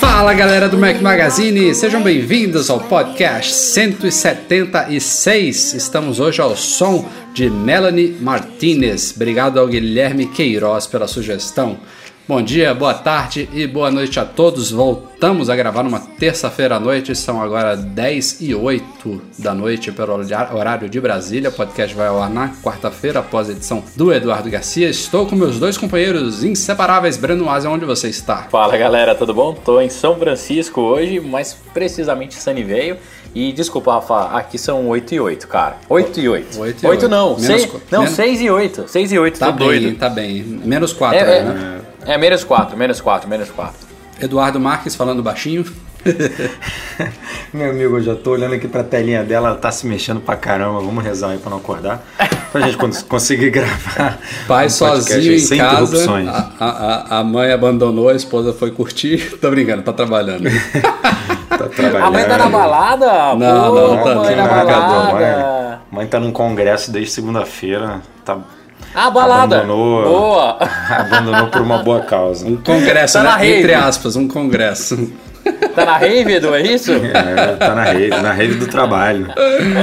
Fala galera do Mac Magazine, sejam bem-vindos ao podcast 176. Estamos hoje ao som de Melanie Martinez. Obrigado ao Guilherme Queiroz pela sugestão. Bom dia, boa tarde e boa noite a todos. Voltamos a gravar numa terça-feira à noite, são agora 10 e 8 da noite pelo horário de Brasília. O podcast vai ao ar na quarta-feira após a edição do Eduardo Garcia. Estou com meus dois companheiros inseparáveis. Breno Asa, onde você está? Fala galera, tudo bom? Tô em São Francisco hoje, mais precisamente Sunnyvale. E desculpa, Rafa, aqui são 8 e 8, cara. 8 e 8. 8 e 8 8. não, Menos seis- qu- não menos- 6 e 8. 6 e 8, Tá tô bem, doido. tá bem. Menos 4 É, é, né? É, menos 4, menos 4, menos 4. Eduardo Marques falando baixinho. Meu amigo, eu já tô olhando aqui pra telinha dela, ela tá se mexendo pra caramba. Vamos rezar aí pra não acordar. Pra gente cons- conseguir gravar. Pai um sozinho aí em sem casa. interrupções. A, a, a- mãe abandonou, a esposa foi curtir. Tô brincando, tá trabalhando. Tá trabalhando. A mãe tá na balada? Não, Pô, não, tá- mãe tá na na balada. Mãe, mãe tá num congresso desde segunda-feira. Tá, Ah, balada. Abandonou. Boa. abandonou por uma boa causa. Um congresso, Tá na né? rave. Entre aspas, um congresso. Tá na rave, Edu, é isso? É, tá na rede, na rede do trabalho.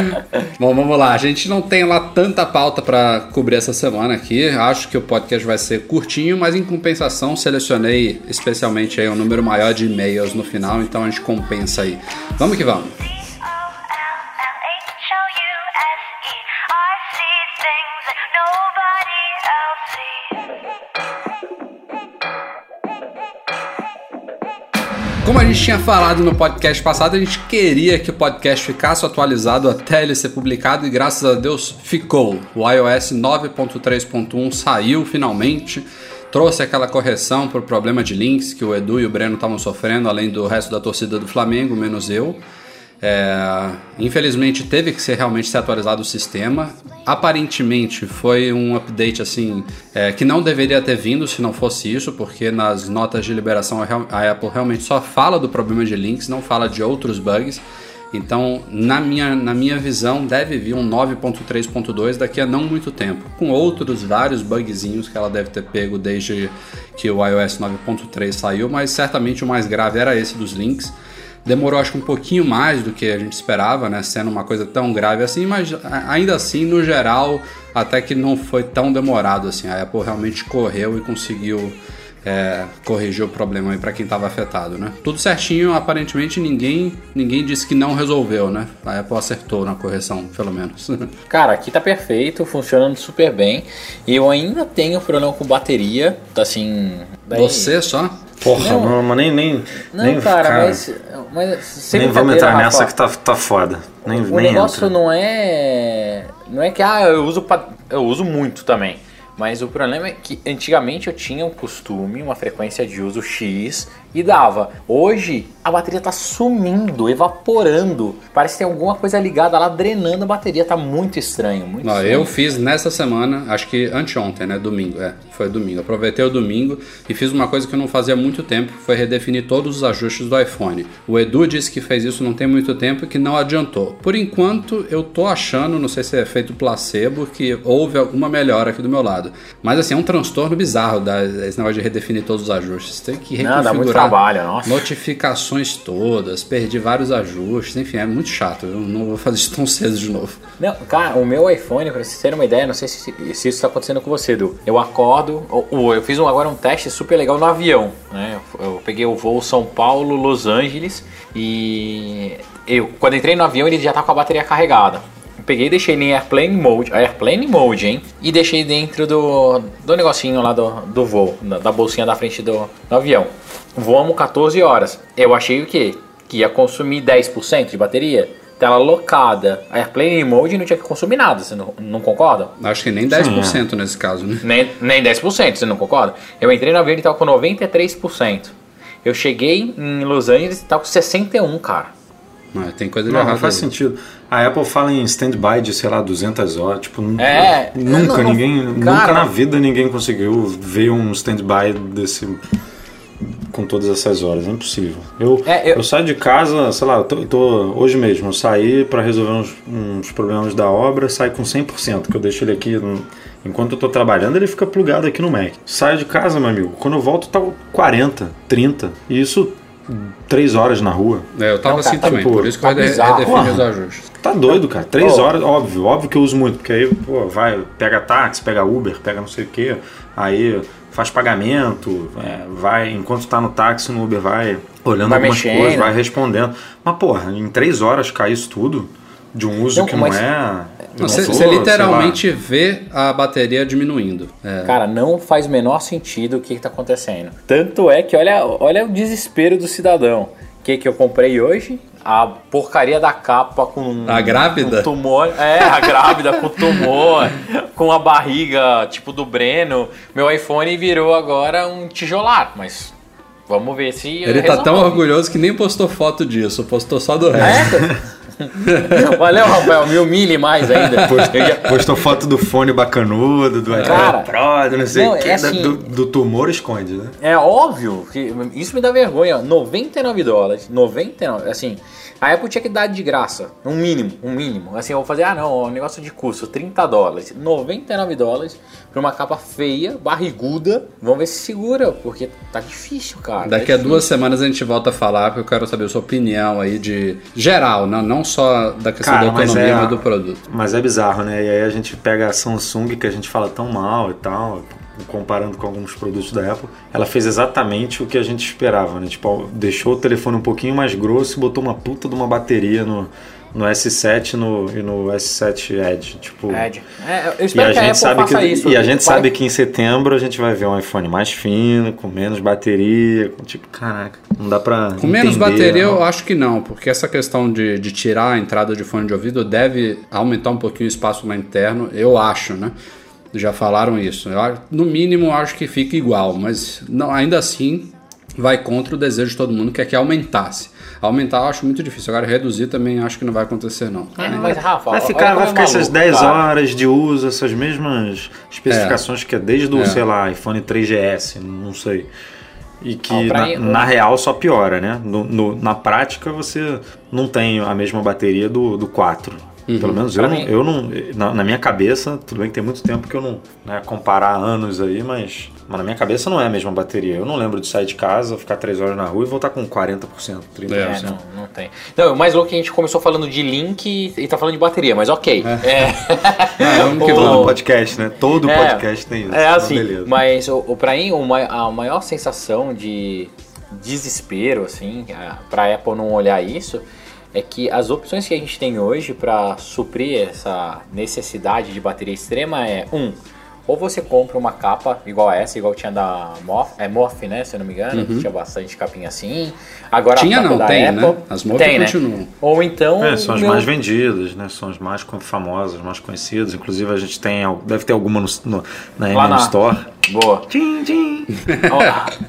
Bom, vamos lá. A gente não tem lá tanta pauta pra cobrir essa semana aqui. Acho que o podcast vai ser curtinho, mas em compensação selecionei especialmente aí um número maior de e-mails no final, então a gente compensa aí. Vamos que vamos. Como a gente tinha falado no podcast passado, a gente queria que o podcast ficasse atualizado até ele ser publicado e graças a Deus ficou. O iOS 9.3.1 saiu finalmente, trouxe aquela correção por problema de links que o Edu e o Breno estavam sofrendo, além do resto da torcida do Flamengo, menos eu. É, infelizmente teve que ser realmente ser atualizado o sistema. Aparentemente foi um update assim é, que não deveria ter vindo se não fosse isso, porque nas notas de liberação a Apple realmente só fala do problema de links, não fala de outros bugs. Então, na minha, na minha visão, deve vir um 9.3.2 daqui a não muito tempo, com outros vários bugzinhos que ela deve ter pego desde que o iOS 9.3 saiu, mas certamente o mais grave era esse dos links. Demorou acho que um pouquinho mais do que a gente esperava, né? Sendo uma coisa tão grave assim, mas ainda assim, no geral, até que não foi tão demorado assim. A Apple realmente correu e conseguiu é, corrigir o problema aí para quem estava afetado, né? Tudo certinho, aparentemente ninguém ninguém disse que não resolveu, né? A Apple acertou na correção, pelo menos. Cara, aqui tá perfeito, funcionando super bem. E eu ainda tenho problema com bateria, tá assim... daí- Você só? Porra, Não. não, mas nem. nem Não, nem, cara, mas... mas sem Nem vamos entrar nessa Rafa, que tá, tá foda. Nem, O nem negócio entra. não é. Não é que ah, eu uso pa- eu uso muito também. Mas o problema é que antigamente eu tinha um costume, uma frequência de uso X e dava. Hoje a bateria tá sumindo, evaporando. Parece que tem alguma coisa ligada lá drenando a bateria. Tá muito estranho, muito Não, estranho. eu fiz nessa semana, acho que anteontem, né? Domingo, é, foi domingo. Aproveitei o domingo e fiz uma coisa que eu não fazia há muito tempo, foi redefinir todos os ajustes do iPhone. O Edu disse que fez isso não tem muito tempo e que não adiantou. Por enquanto, eu tô achando, não sei se é efeito placebo, que houve alguma melhora aqui do meu lado. Mas assim, é um transtorno bizarro da, esse negócio de redefinir todos os ajustes. Tem que Não, dá muito reconfigurar trabalho, nossa. notificações todas, perdi vários ajustes, enfim, é muito chato. Eu não vou fazer isso tão cedo de novo. Não, cara, o meu iPhone, pra vocês terem uma ideia, não sei se, se isso tá acontecendo com você, Edu. Eu acordo, ou- ou eu fiz um- agora um teste super legal no avião, né? Eu, eu peguei o voo São Paulo, Los Angeles e eu, quando entrei no avião ele já tá com a bateria carregada. Peguei e deixei em Airplane Mode, Airplane Mode, hein? E deixei dentro do, do negocinho lá do, do voo, da, da bolsinha da frente do, do avião. Voamos 14 horas. Eu achei o quê? Que ia consumir 10% de bateria. Tela locada, Airplane Mode não tinha que consumir nada, você não, não concorda? Acho que nem 10% nesse caso, né? Nem, nem 10%, você não concorda? Eu entrei no avião e tava com 93%. Eu cheguei em Los Angeles e tava com 61%, cara. Não, tem coisa de Não, errado não faz aí. sentido. A Apple fala em stand-by de, sei lá, 200 horas. Tipo, nunca, É, nunca não, não- ninguém, cara, nunca na vida ninguém conseguiu ver um stand-by desse com todas essas horas. É impossível. Eu, É, eu- eu... saio de casa, sei lá, eu tô, eu tô- hoje mesmo, eu saí para resolver uns, uns problemas da obra, saio com 100%, que eu deixo ele aqui. Enquanto eu tô trabalhando, ele fica plugado aqui no Mac. Saio de casa, meu amigo. Quando eu volto, tá 40, 30. E isso, 3 horas na rua. É, eu tava Não, assim cara, também, tipo, por isso que tá eu bizarro. redefini os ajustes. Tá doido, cara. Três Oh. horas, óbvio, óbvio que eu uso muito, porque aí, pô, vai, pega táxi, pega Uber, pega não sei o quê, aí faz pagamento, é, vai, enquanto tá no táxi, no Uber, vai olhando Vai algumas mexendo. coisas, vai respondendo. Mas, porra, em três horas cair isso tudo, de um uso Não, que não é. Você literalmente vê a bateria diminuindo. É. Cara, não faz o menor sentido o que, está acontecendo. Tanto é que olha, olha o desespero do cidadão. O que, que eu comprei hoje? A porcaria da capa com. A grávida? Com tumor. É, a grávida com tumor, com a barriga tipo do Breno. Meu iPhone virou agora um tijolar, mas vamos ver se. Ele tá tão orgulhoso que nem postou foto disso, postou só do resto. É? Valeu, Rafael, me humilhe mais ainda. Postou foto do fone bacanudo, do Cara, Pro, do não sei o que, é assim- do, do tumor esconde, né? É óbvio que isso me dá vergonha. 99 dólares, 99, assim, a Apple tinha que dar de graça, um mínimo, um mínimo. Assim, eu vou fazer, ah não, ó, negócio de custo, 30 dólares, 99 dólares pra uma capa feia, barriguda. Vamos ver se segura, porque tá difícil, cara. Daqui tá a difícil. duas semanas a gente volta a falar, porque eu quero saber a sua opinião aí de geral, não, não só da questão Cara, da mas autonomia, é- mas do produto. Mas é bizarro, né? E aí a gente pega a Samsung, que a gente fala tão mal e tal, comparando com alguns produtos da Apple. Ela fez exatamente o que a gente esperava, né? Tipo, deixou o telefone um pouquinho mais grosso e botou uma puta de uma bateria no, no S7 no, e no S7 Edge. Tipo, Ed. É, eu e espero a que a gente Apple sabe faça que isso. e a gente sabe que em setembro a gente vai ver um iPhone mais fino, com menos bateria, com, tipo, caraca, não dá pra Com menos entender, bateria não. eu acho que não, porque essa questão de, de tirar a entrada de fone de ouvido deve aumentar um pouquinho o espaço lá interno, eu acho, né? Já falaram isso. Eu, no mínimo acho que fica igual, mas não, ainda assim vai contra o desejo de todo mundo que é que aumentasse. Aumentar eu acho muito difícil, agora reduzir também acho que não vai acontecer não. É, mas Rafa, Vai ficar, vai é ficar essas maluco, 10 cara. horas de uso, essas mesmas especificações que é desde o, É. sei lá, iPhone 3GS, não sei. E que pra na, mim, na real só piora, né? No- no- na prática você não tem a mesma bateria do, do 4. Pelo menos eu não, mim- eu não. Na, na minha cabeça, tudo bem que tem muito tempo que eu não. Né, comparar anos aí, mas, mas na minha cabeça não é a mesma bateria. Eu não lembro de sair de casa, ficar 3 horas na rua e voltar com 40%, 30%. É, É, não, não tem. Não, o mais louco é que a gente começou falando de link e, tá falando de bateria, mas ok. É. Ah, vamos que O- Todo vamos. podcast, né? Todo É, podcast tem isso. É Então, assim, beleza. mas o, o, pra mim, o a maior sensação de desespero, assim, a- pra Apple não olhar isso, é que as opções que a gente tem hoje pra suprir essa necessidade de bateria extrema é, um, ou você compra uma capa igual essa, igual tinha da Morph, é Morph, né, se eu não me engano, que tinha bastante capinha assim. Agora a Uhum. Tinha capa não, da tem, Apple, né? As Morph tem, né? continuam. Ou então... É, são as meu- mais vendidas, né? São as mais famosas, mais conhecidas. Inclusive a gente tem, deve ter alguma no, no- na Lá MM na- Store. Boa. Tchim, tchim.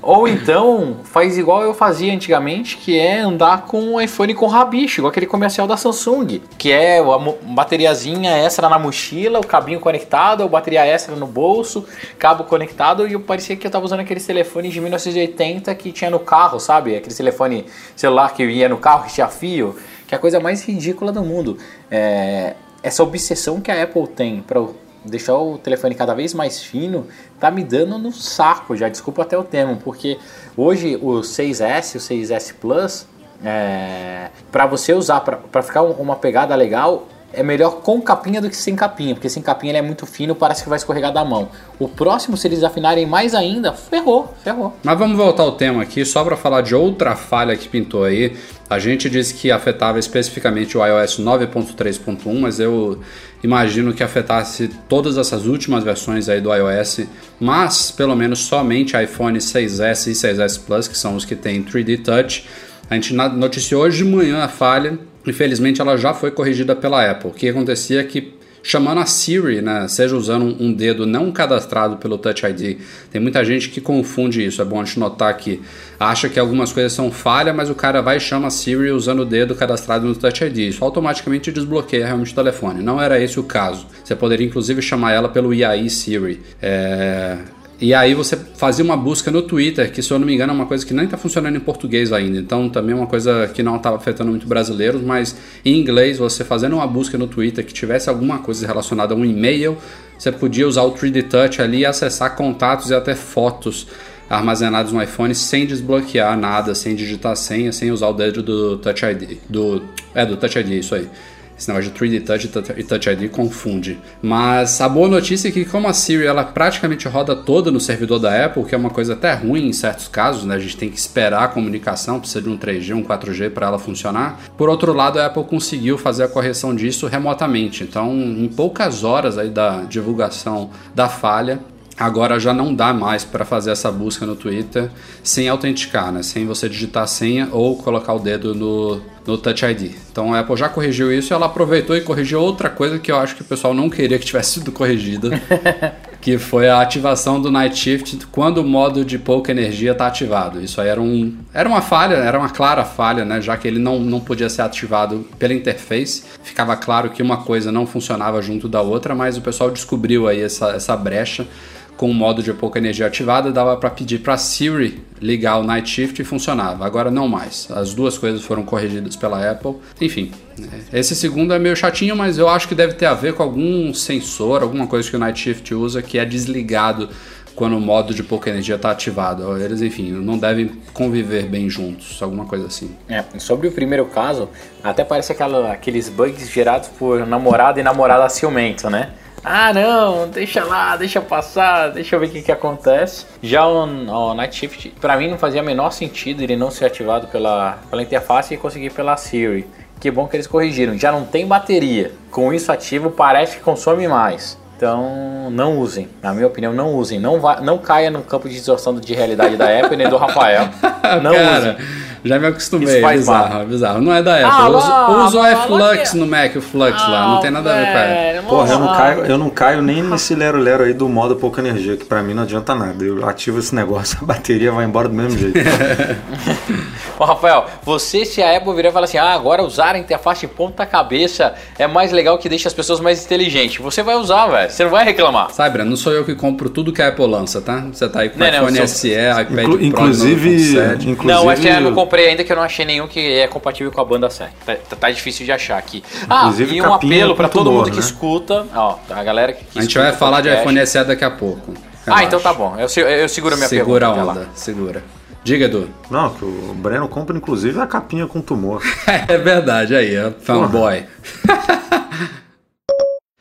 ou, ou então faz igual eu fazia antigamente, que é andar com o iPhone com rabicho, igual aquele comercial da Samsung, que é a bateriazinha extra na mochila, o cabinho conectado, a bateria extra no bolso, cabo conectado, e eu parecia que eu tava usando aqueles telefones de 1980 que tinha no carro, sabe? Aquele telefone celular que ia no carro, que tinha fio, que é a coisa mais ridícula do mundo. É, essa obsessão que a Apple tem para deixar o telefone cada vez mais fino, tá me dando no saco, já desculpa até o termo, porque hoje o 6S, o 6S Plus, é, para você usar, para ficar um- uma pegada legal, é melhor com capinha do que sem capinha, porque sem capinha ele é muito fino, parece que vai escorregar da mão. O próximo, se eles afinarem mais ainda, ferrou, ferrou. Mas vamos voltar ao tema aqui, só para falar de outra falha que pintou aí. A gente disse que afetava especificamente o iOS 9.3.1, mas eu imagino que afetasse todas essas últimas versões aí do iOS, mas pelo menos somente iPhone 6S e 6S Plus, que são os que têm 3D Touch. A gente noticiou hoje de manhã a falha, infelizmente ela já foi corrigida pela Apple. O que acontecia é que chamando a Siri, né, seja usando um- dedo não cadastrado pelo Touch ID. Tem muita gente que confunde isso, é bom a gente notar que acha que algumas coisas são falha, mas o cara vai e chama a Siri usando o dedo cadastrado no Touch ID. Isso automaticamente desbloqueia realmente o telefone. Não era esse o caso. Você poderia inclusive chamar ela pelo IAI Siri. É, e aí você fazia uma busca no Twitter, que se eu não me engano é uma coisa que nem está funcionando em português ainda. Então também é uma coisa que não estava afetando muito brasileiros, mas em inglês você fazendo uma busca no Twitter que tivesse alguma coisa relacionada a um e-mail, você podia usar o 3D Touch ali e acessar contatos e até fotos armazenados no iPhone sem desbloquear nada, sem digitar senha, sem usar o dedo do Touch ID. Do, é, do Touch ID, isso aí. Esse negócio de 3D Touch e Touch- ID confunde. Mas a boa notícia é que como a Siri ela praticamente roda toda no servidor da Apple, que é uma coisa até ruim em certos casos, né? A gente tem que esperar a comunicação, precisa de um 3G, um 4G para ela funcionar. Por outro lado, a Apple conseguiu fazer a correção disso remotamente. Então, em poucas horas aí da divulgação da falha, Agora já não dá mais para fazer essa busca no Twitter sem autenticar, né? Sem você digitar a senha ou colocar o dedo no, no Touch ID. Então a Apple já corrigiu isso e ela aproveitou e corrigiu outra coisa que eu acho que o pessoal não queria que tivesse sido corrigida, que foi a ativação do Night Shift quando o modo de pouca energia está ativado. Isso aí era, um, era uma falha, era uma clara falha, né? Já que ele não, não podia ser ativado pela interface. Ficava claro que uma coisa não funcionava junto da outra, mas o pessoal descobriu aí essa, essa brecha com o modo de pouca energia ativada, dava para pedir para Siri ligar o Night Shift e funcionava. Agora não mais. As duas coisas foram corrigidas pela Apple. Enfim, é, esse segundo é meio chatinho, mas eu acho que deve ter a ver com algum sensor, alguma coisa que o Night Shift usa que é desligado quando o modo de pouca energia está ativado. Eles, enfim, não devem conviver bem juntos, alguma coisa assim. É, sobre o primeiro caso, até parece aquela, aqueles bugs gerados por namorado e namorada ciumento, né? Ah, não, deixa lá, deixa passar, deixa eu ver o que, que acontece. Já o, o Night Shift, pra mim não fazia o menor sentido ele não ser ativado pela, pela interface e conseguir pela Siri. Que bom que eles corrigiram. Já não tem bateria. Com isso ativo, parece que consome mais. Então, não usem. Na minha opinião, não usem. Não, vá, não caia no campo de distorção de realidade da Apple nem do Rafael. Não Cara, usem. Já me acostumei. Faz bizarro, mal. é bizarro. Não é da Apple. Ah, eu uso, lá, eu uso o iFlux no Mac, o Flux lá. Não tem nada a ver com a Apple. Porra, eu não caio, eu não caio nem nesse lero-lero aí do modo pouca energia, que pra mim não adianta nada. Eu ativo esse negócio, a bateria vai embora do mesmo jeito. Ô, Rafael, você se a Apple virar e falar assim, ah, agora usar a interface de ponta cabeça é mais legal que deixa as pessoas mais inteligentes. Você vai usar, velho. Você não vai reclamar. Sabe, não sou eu que compro tudo que a Apple lança, tá? Você tá aí com Não, não, iPhone sou- SE, iPad Inclu- Pro inclusive, 9.7. inclusive, Não, essa eu não comprei ainda que eu não achei nenhum que é compatível com a banda 7. Tá, tá- tá difícil de achar aqui. Ah, Inclusive, e um apelo pra muito todo mundo que né? escuta. Ó, a galera que, que A gente escuta vai falar de podcast. iPhone SE daqui a pouco. Ah, então tá bom. Eu, eu seguro a minha Segura a pergunta. até onda, lá. segura. Diga, Edu. Não, que o Breno compra inclusive a capinha com tumor. É verdade, aí, ó. Fanboy.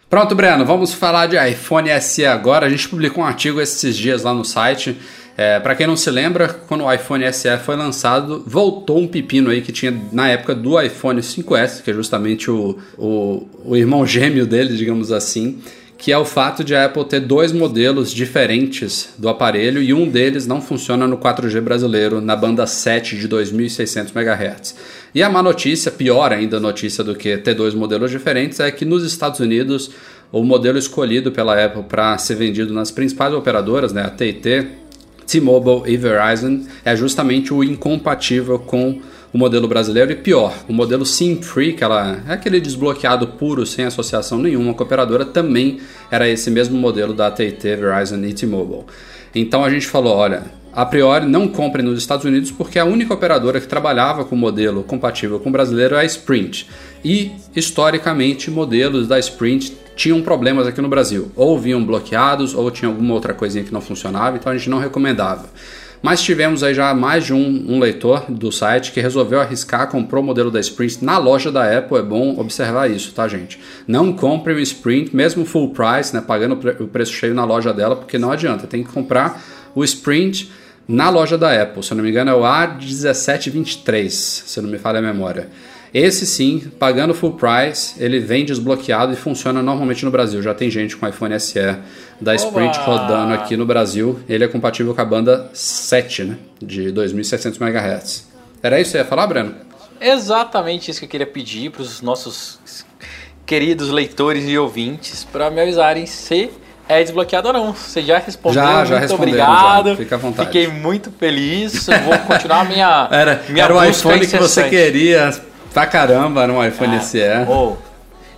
Pronto, Breno, vamos falar de iPhone SE agora. A gente publicou um artigo esses dias lá no site. É, para quem não se lembra, quando o iPhone SE foi lançado, voltou um pepino aí que tinha na época do iPhone 5S, que é justamente o, o, o irmão gêmeo dele, digamos assim, que é o fato de a Apple ter dois modelos diferentes do aparelho e um deles não funciona no 4G brasileiro na banda 7 de 2600 MHz. E a má notícia, pior ainda notícia do que ter dois modelos diferentes, é que nos Estados Unidos o modelo escolhido pela Apple para ser vendido nas principais operadoras, né, a T&T, T-Mobile e Verizon, é justamente o incompatível com o modelo brasileiro e pior, o modelo SIM-free, que ela é aquele desbloqueado puro, sem associação nenhuma com a operadora, também era esse mesmo modelo da AT&T, Verizon e T-Mobile. Então a gente falou, olha, a priori não compre nos Estados Unidos porque a única operadora que trabalhava com modelo compatível com o brasileiro é a Sprint. E, historicamente, modelos da Sprint tinham problemas aqui no Brasil. Ou vinham bloqueados, ou tinha alguma outra coisinha que não funcionava, então a gente não recomendava. Mas tivemos aí já mais de um, um leitor do site que resolveu arriscar, comprou o modelo da Sprint na loja da Apple. É bom observar isso, tá, gente? Não compre o Sprint, mesmo full price, né, pagando o pre- o preço cheio na loja dela, porque não adianta. Tem que comprar o Sprint na loja da Apple. Se eu não me engano, é o A1723, se não me falha a memória. Esse sim, pagando full price, ele vem desbloqueado e funciona normalmente no Brasil. Já tem gente com iPhone SE da Sprint Oba! rodando aqui no Brasil. Ele é compatível com a banda 7, né? De 2700 MHz. Era isso que você ia falar, Breno? Exatamente isso que eu queria pedir para os nossos queridos leitores e ouvintes para me avisarem se é desbloqueado ou não. Você já respondeu, Já, já muito obrigado. já. Fica à vontade. Fiquei muito feliz. Vou continuar a minha Era, minha era o iPhone que você queria pra caramba, era um iPhone SE. Oh.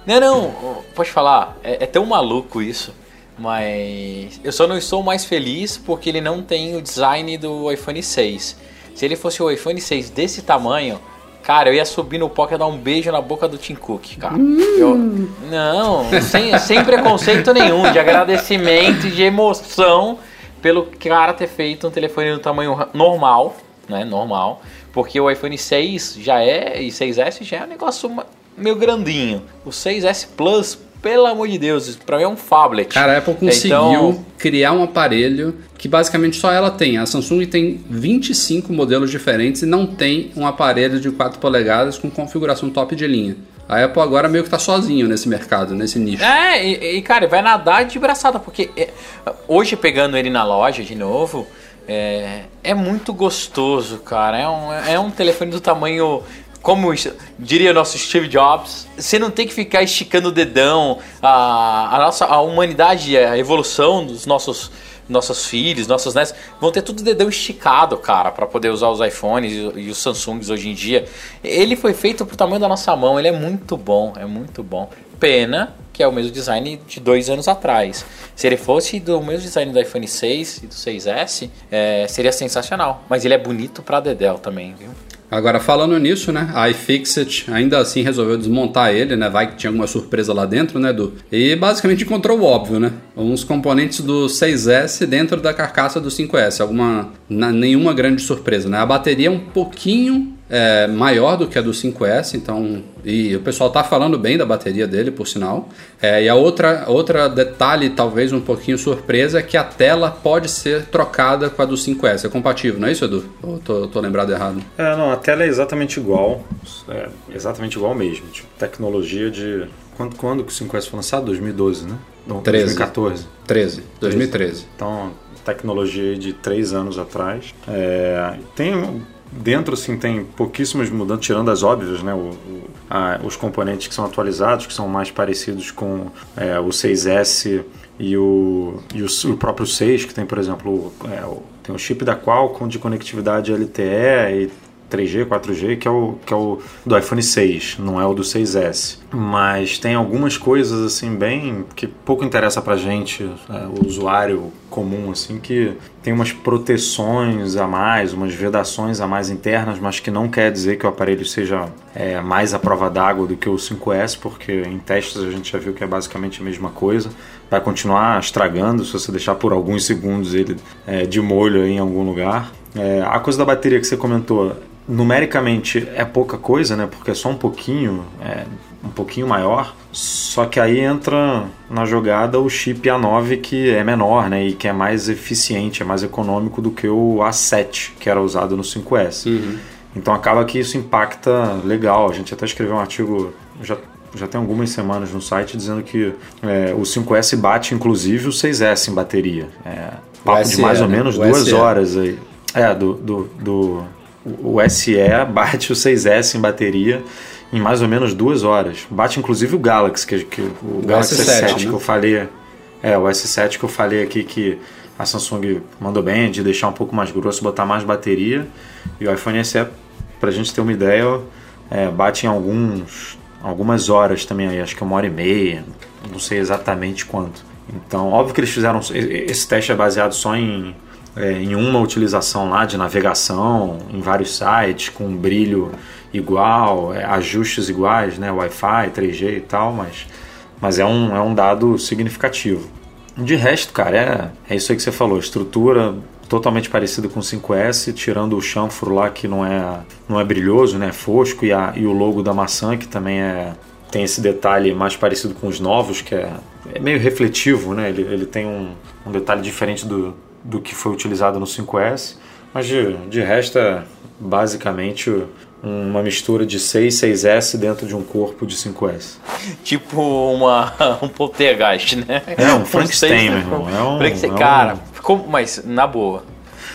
Não, não, oh, pode falar. É, é tão maluco isso. Mas eu só não estou mais feliz porque ele não tem o design do iPhone 6. Se ele fosse o iPhone 6 desse tamanho, cara, eu ia subir no palco e dar um beijo na boca do Tim Cook, cara. Eu- não, sem, sem preconceito nenhum, de agradecimento e de emoção pelo cara ter feito um telefone no tamanho normal, né? Normal. Porque o iPhone 6 já é, e 6S já é um negócio meio grandinho. O 6S Plus, pelo amor de Deus, pra mim é um phablet. Cara, a Apple conseguiu Então, criar um aparelho que basicamente só ela tem. A Samsung tem 25 modelos diferentes e não tem um aparelho de 4 polegadas com configuração top de linha. A Apple agora meio que tá sozinho nesse mercado, nesse nicho. É, e, e, cara, vai nadar de braçada, porque é, hoje pegando ele na loja de novo, é, é muito gostoso, cara. É um, é um telefone do tamanho. Como diria nosso Steve Jobs, você não tem que ficar esticando o dedão. A, a nossa a humanidade, a evolução dos nossos nossos filhos, nossos netos, vão ter tudo dedão esticado, cara, para poder usar os iPhones e os Samsungs hoje em dia. Ele foi feito pro tamanho da nossa mão, ele é muito bom, é muito bom. Pena que é o mesmo design de dois anos atrás. Se ele fosse do mesmo design do iPhone 6 e do 6S, é, seria sensacional. Mas ele é bonito pra Dedel também, viu? Agora, falando nisso, né? A iFixit ainda assim resolveu desmontar ele, né? Vai que tinha alguma surpresa lá dentro, né, Edu? E basicamente encontrou o óbvio, né? Uns componentes do 6S dentro da carcaça do 5S. Alguma. nenhuma grande surpresa, né? A bateria é um pouquinho é, maior do que a do 5S, então. E o pessoal tá falando bem da bateria dele, por sinal. É, e a outra, outra detalhe, talvez um pouquinho surpresa, é que a tela pode ser trocada com a do 5S. É compatível, não é isso, Edu? Ou tô, tô lembrado errado? É, não, a tela é exatamente igual. É exatamente igual mesmo. Tipo, tecnologia de. Quando, quando que o 5S foi lançado? 2012, né? Não, 13. 2014. 13, 2013. Então, tecnologia de três anos atrás. É, tem dentro assim tem pouquíssimas mudanças, tirando as óbvias, né? O, o- a- os componentes que são atualizados, que são mais parecidos com é, o 6S e o, e o, o próprio 6, que tem, por exemplo, o- é, o- tem o chip da Qualcomm de conectividade LTE e 3G, 4G, que é o que é o do iPhone 6, não é o do 6S. Mas tem algumas coisas assim bem que pouco interessa pra gente, é, o usuário comum assim, que tem umas proteções a mais, umas vedações a mais internas, mas que não quer dizer que o aparelho seja é, mais à prova d'água do que o 5S, porque em testes a gente já viu que é basicamente a mesma coisa. Vai continuar estragando se você deixar por alguns segundos ele é, de molho em algum lugar. É, a coisa da bateria que você comentou, numericamente é pouca coisa, né? Porque é só um pouquinho, é, um pouquinho maior. Só que aí entra na jogada o chip A9 que é menor, né? E que é mais eficiente, é mais econômico do que o A7 que era usado no 5S. Então acaba que isso impacta legal. A gente até escreveu um artigo já já tem algumas semanas no site dizendo que é, o 5S bate inclusive o 6S em bateria. É, papo SE, de mais ou né? menos O duas SE. horas aí. É, do, do, do o SE bate o 6S em bateria em mais ou menos duas horas. Bate inclusive o Galaxy, que, que o, Galaxy S7, S7 né? que eu falei. É, o S7 que eu falei aqui que a Samsung mandou bem de deixar um pouco mais grosso, botar mais bateria. E o iPhone SE, pra gente ter uma ideia, é, bate em alguns, algumas horas também aí, acho que uma hora e meia, não sei exatamente quanto. Então, óbvio que eles fizeram. Esse teste é baseado só em, é, em uma utilização lá de navegação, em vários sites, com um brilho igual, é, ajustes iguais, né? Wi-Fi, 3G e tal, mas, mas é, um, é um dado significativo. De resto, cara, é, é isso aí que você falou. Estrutura totalmente parecido com o 5S, tirando o chanfro lá que não é, não é brilhoso, né? Fosco e, a, e o logo da maçã que também é tem esse detalhe mais parecido com os novos, que é, é meio refletivo, né? Ele, ele tem um, um detalhe diferente do, do que foi utilizado no 5S, mas de, de resto é basicamente uma mistura de 6 e 6S dentro de um corpo de 5S. Tipo uma, um poltergeist, né? É, um Frankenstein, meu irmão. É um- Frankenstein. é um- Cara, ficou, mas na boa.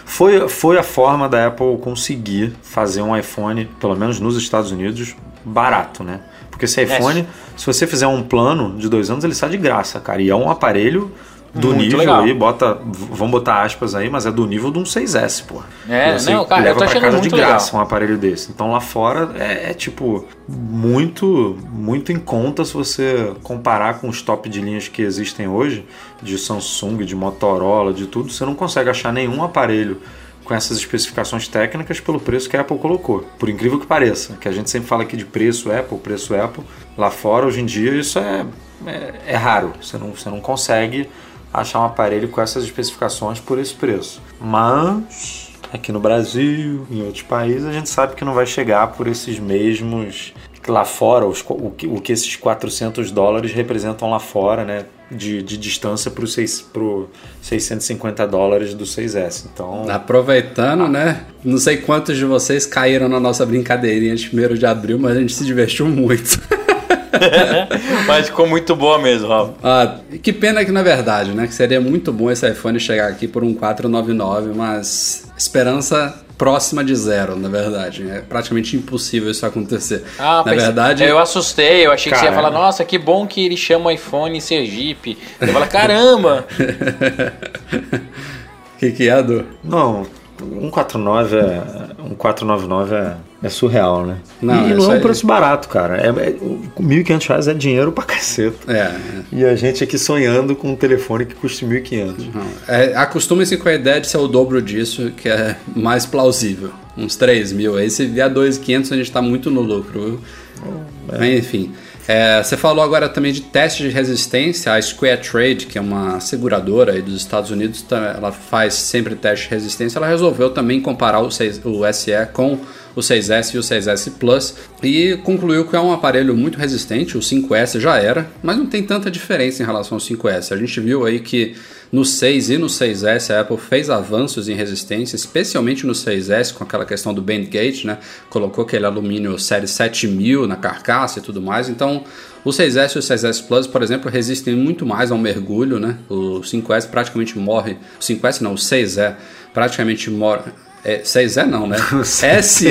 Foi, foi a forma da Apple conseguir fazer um iPhone, pelo menos nos Estados Unidos, barato, né? Porque esse iPhone, se você fizer um plano de dois anos, ele sai de graça, cara. E é um aparelho do Muito nível legal. aí, bota, vamos botar aspas aí, mas é do nível de um 6S, pô. É, você não, cara, eu leva tô pra casa de graça legal. um aparelho desse. Então lá fora é, é, tipo muito muito em conta se você comparar com os top de linhas que existem hoje, de Samsung, de Motorola, de tudo, você não consegue achar nenhum aparelho com essas especificações técnicas pelo preço que a Apple colocou. Por incrível que pareça, que a gente sempre fala aqui de preço Apple, preço Apple, lá fora hoje em dia isso é, é, é raro. Você não, você não consegue achar um aparelho com essas especificações por esse preço. Mas aqui no Brasil, em outros países, a gente sabe que não vai chegar por esses mesmos lá fora, os, o, que, o que esses 400 dólares representam lá fora, né? De, de distância para os 650 dólares do 6S. Então, Aproveitando, né? Não sei quantos de vocês caíram na nossa brincadeirinha de 1 de abril, mas a gente se divertiu muito. Mas ficou muito boa mesmo, Rafa. Ah, que pena que na verdade, né? Que seria muito bom esse iPhone chegar aqui por um 499, mas esperança próxima de zero, na verdade. É praticamente impossível isso acontecer. Ah, na verdade, Eu assustei, eu achei que você ia falar, nossa, que bom que ele chama iPhone Sergipe. Eu falo, caramba! o que, que é, Adu? não, um 49 é, um 499 é, é surreal, né? Não, e não é um preço barato, cara. É, é, 1.500 reais é dinheiro pra caceta. É, é. E a gente aqui sonhando com um telefone que custe 1.500. Não, é, Acostumem-se com a ideia de ser o dobro disso, que é mais plausível. Uns 3 mil. Aí se vier 2,500 a gente tá muito no lucro, viu? Mas, enfim. É, você falou agora também de teste de resistência. A Square Trade, que é uma seguradora aí dos Estados Unidos, tá- ela faz sempre teste de resistência. Ela resolveu também comparar o, 6 o SE com o 6S e o 6S Plus e concluiu que é um aparelho muito resistente. O 5S já era, mas não tem tanta diferença em relação ao 5S. A gente viu aí que no 6 e no 6S a Apple fez avanços em resistência, especialmente no 6S com aquela questão do band gauge, né? Colocou aquele alumínio série 7000 na carcaça e tudo mais. Então, o 6S e o 6S Plus, por exemplo, resistem muito mais ao mergulho, né? O 5S praticamente morre, o 5S não, o 6E praticamente morre é, 6E não, né? SE.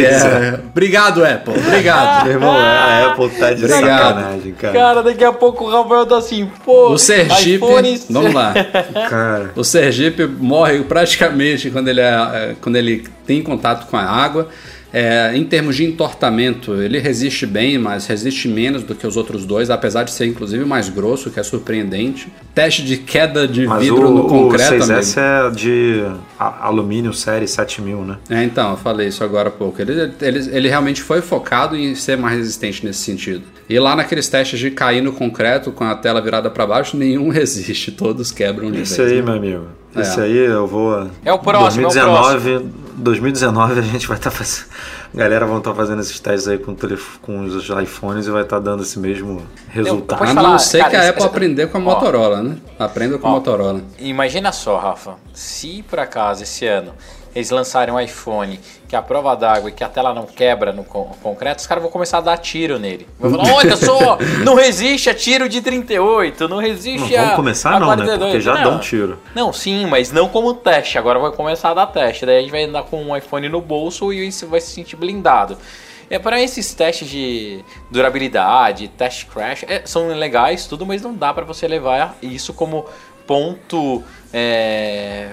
Obrigado, Apple. Obrigado. Meu irmão, a Apple tá de Obrigado. sacanagem, cara. Cara, daqui a pouco o Rafael tá assim, pô. O Sergipe, iPhone- vamos lá. Cara, O Sergipe morre praticamente quando ele, é, é, quando ele tem contato com a água. É, em termos de entortamento, ele resiste bem, mas resiste menos do que os outros dois, apesar de ser inclusive mais grosso, que é surpreendente. Teste de queda de mas vidro o, no concreto, o 6S amigo. é de alumínio série 7000, né? É, então, eu falei isso agora há pouco. Ele, ele, ele realmente foi focado em ser mais resistente nesse sentido. E lá naqueles testes de cair no concreto com a tela virada para baixo, nenhum resiste, todos quebram de vez. aí, né? meu amigo. É. Esse aí eu vou. É o próximo, é o 2019, 2019 a gente vai estar fazendo. A galera vão estar fazendo esses testes aí com, telef... com os iPhones e vai estar dando esse mesmo resultado. Pode A falar, não ser que a Apple aprender com a Ó. Motorola, né? Aprenda com a Ó. Motorola. Imagina só, Rafa, se por acaso esse ano eles lançarem um iPhone que a prova d'água e que a tela não quebra no con- concreto, os caras vão começar a dar tiro nele. Vão falar, olha só, não resiste a tiro de 38, não resiste Não, a. vamos começar a não, né? 42. Porque já Não. dão tiro. Não, sim, mas não como teste. Agora vai começar a dar teste. Daí a gente vai andar com um iPhone no bolso e vai se sentir blindado. É para esses testes de durabilidade, teste crash, é, são legais tudo, mas não dá para você levar isso como ponto é,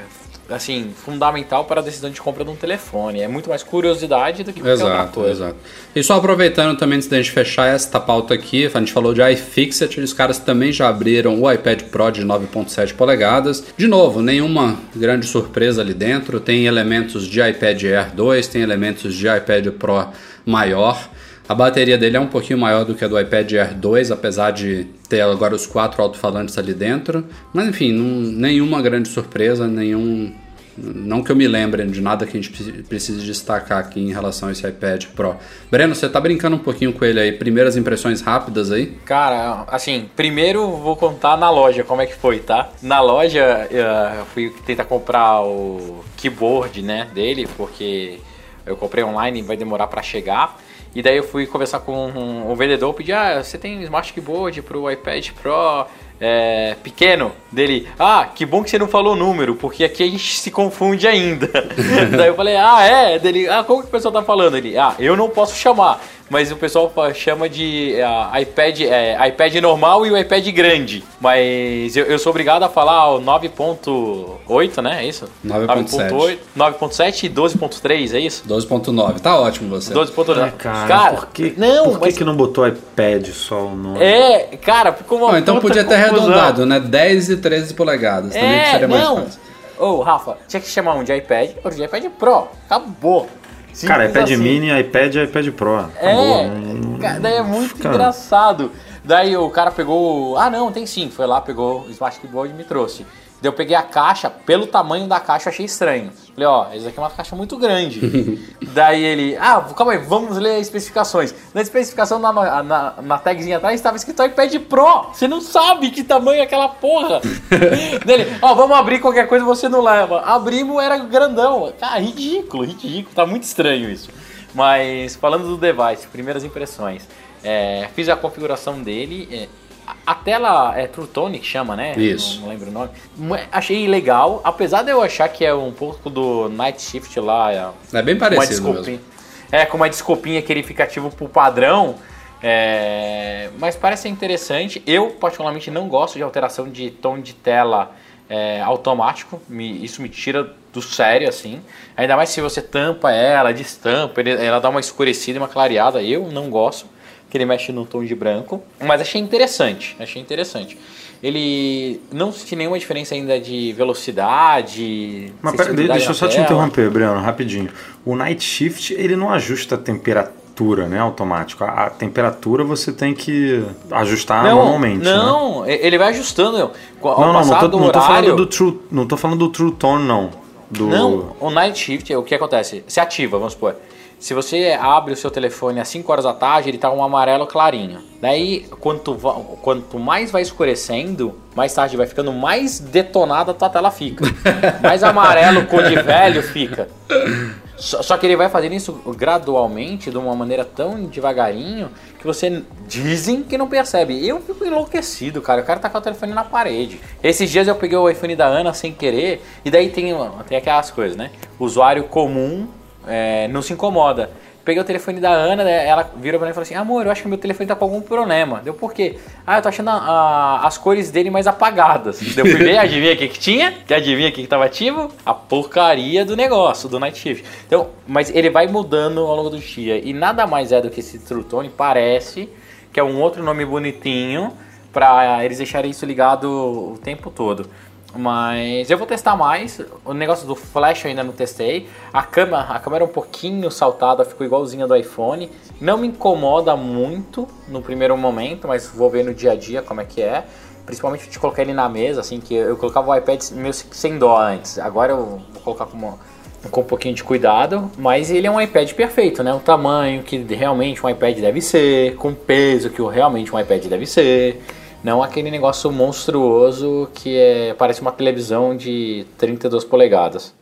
assim fundamental para a decisão de compra de um telefone. É muito mais curiosidade do que qualquer outra Exato, coisa. exato. E só aproveitando também antes da gente fechar esta pauta aqui, a gente falou de iFixit, os caras também já abriram o iPad Pro de 9.7 polegadas. De novo, nenhuma grande surpresa ali dentro, tem elementos de iPad Air 2, tem elementos de iPad Pro maior. A bateria dele é um pouquinho maior do que a do iPad Air 2, apesar de ter agora os quatro alto-falantes ali dentro. Mas enfim, não- nenhuma grande surpresa, nenhum Não que eu me lembre de nada que a gente pre- precise destacar aqui em relação a esse iPad Pro. Breno, você tá brincando um pouquinho com ele aí. Primeiras impressões rápidas aí? Cara, assim, primeiro vou contar na loja como é que foi, tá? Na loja eh, eu fui tentar comprar o keyboard, né, dele, porque eu comprei online e vai demorar pra chegar. E daí eu fui conversar com o vendedor, pedi, ah, você tem Smart Keyboard pro iPad Pro é, pequeno? Dele, ah, que bom que você não falou número, porque aqui a gente se confunde ainda. daí eu falei, ah, é? Dele, ah, como que o pessoal tá falando? Ele, ah, eu não posso chamar, mas o pessoal chama de ah, iPad, é, iPad normal e o iPad grande. Mas eu, eu sou obrigado a falar o 9.8, né? É isso? 9.7. 9.7 e 12.3, é isso? 12.9. Tá ótimo você. 12.9. Ah, cara, por que, não, por que, mas que não botou iPad só o nome? é, cara, ficou uma Bom, então podia ter arredondado, né? 10 e 13 polegadas. Também É, seria mais não. fácil. Ô, Rafa, tinha que chamar um de iPad, outro de iPad Pro. Acabou. Simples Cara, iPad assim. mini, iPad e iPad Pro. Acabou. É, Não- cara, daí é muito engraçado. Daí o cara pegou. Ah, não, tem sim. Foi lá, pegou o Smart Keyboard e me trouxe. Daí eu peguei a caixa, pelo tamanho da caixa, eu achei estranho. Falei, ó, isso aqui é uma caixa muito grande. Daí ele, ah, calma aí, vamos ler as especificações. Na especificação, na, na, na tagzinha atrás, estava escrito iPad Pro. Você não sabe que tamanho é aquela porra. Dele, ó, vamos abrir qualquer coisa você não leva. Abrimos, era grandão. Cara, ridículo, ridículo. Tá muito estranho isso. Mas falando do device, primeiras impressões. É, fiz a configuração dele. é, a- tela é True Tone que chama, né? Isso. Não, lembro o nome. Achei legal, apesar de eu achar que é um pouco do Night Shift lá. É, É bem parecido mesmo. É, com uma desculpinha que ele fica ativo pro padrão. é, mas parece ser interessante. Eu, particularmente, não gosto de alteração de tom de tela é, automático. Me- isso me tira do sério, assim. Ainda mais se você tampa ela, destampa, ele- ela dá uma escurecida e uma clareada. Eu não gosto, que ele mexe no tom de branco. Mas achei interessante, achei interessante. Ele não senti nenhuma diferença ainda de velocidade. Mas pera, deixa eu só te tela. interromper, Breno, rapidinho. O Night Shift, ele não ajusta a temperatura, né, automático. A, a temperatura você tem que ajustar manualmente, né? Não, e- ele vai ajustando. Ao Não, não, não tô, não tô falando do True, não tô falando do True Tone, não. Do... Não, o Night Shift, o que acontece? Se ativa, vamos supor. Se você abre o seu telefone às 5 horas da tarde, ele tá um amarelo clarinho. Daí, quanto, quanto mais vai escurecendo, mais tarde vai ficando, mais detonada a tua tela fica. mais amarelo, cor de velho fica. Só, só que ele vai fazendo isso gradualmente, de uma maneira tão devagarinho, que você dizem que não percebe. Eu fico enlouquecido, cara. O cara tá com o telefone na parede. Esses dias eu peguei o iPhone da Ana sem querer, e daí tem, tem aquelas coisas, né? Usuário comum é, não se incomoda. Peguei o telefone da Ana, né, ela virou pra mim e falou assim: Amor, eu acho que meu telefone tá com algum problema. Deu por quê? Ah, eu tô achando a- a- as cores dele mais apagadas. Deu fui ver, adivinha o que, que tinha? Adivinha o que, que tava ativo? A porcaria do negócio, do Night Shift. Então, mas ele vai mudando ao longo do dia. E nada mais é do que esse True Tone, parece que é um outro nome bonitinho pra eles deixarem isso ligado o tempo todo. Mas eu vou testar mais. O negócio do flash eu ainda não testei. A câmera, a câmera é um pouquinho saltada, ficou igualzinha do iPhone. Não me incomoda muito no primeiro momento, mas vou ver no dia a dia como é que é. Principalmente de colocar ele na mesa, assim, que eu colocava o iPad meu sem dó antes. Agora eu vou colocar com, uma- com um pouquinho de cuidado, mas ele é um iPad perfeito, né? O tamanho que realmente um iPad deve ser, com o peso que realmente um iPad deve ser. Não aquele negócio monstruoso que é, parece uma televisão de 32 polegadas.